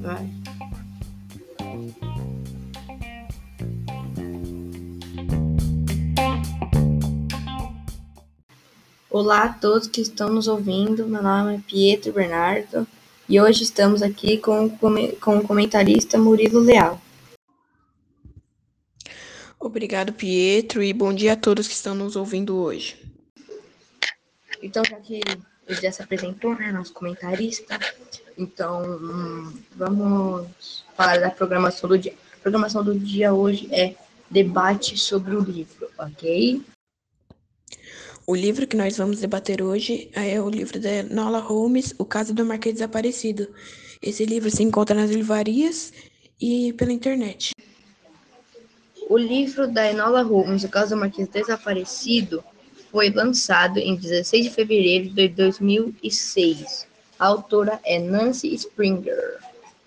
Vai. Olá a todos que estão nos ouvindo. Meu nome é Pietro Bernardo e hoje estamos aqui com, com o comentarista Murilo Leal. Obrigado, Pietro, e bom dia a todos que estão nos ouvindo hoje. Então, já que ele já se apresentou, né, nosso comentarista, então hum, vamos falar da programação do dia. A programação do dia hoje é debate sobre o livro, ok? O livro que nós vamos debater hoje é o livro da Nola Holmes, O Caso do Marquês Desaparecido. Esse livro se encontra nas livrarias e pela internet. O livro da Enola Holmes, O Caso do Marquês Desaparecido, foi lançado em 16 de fevereiro de 2006. A autora é Nancy Springer.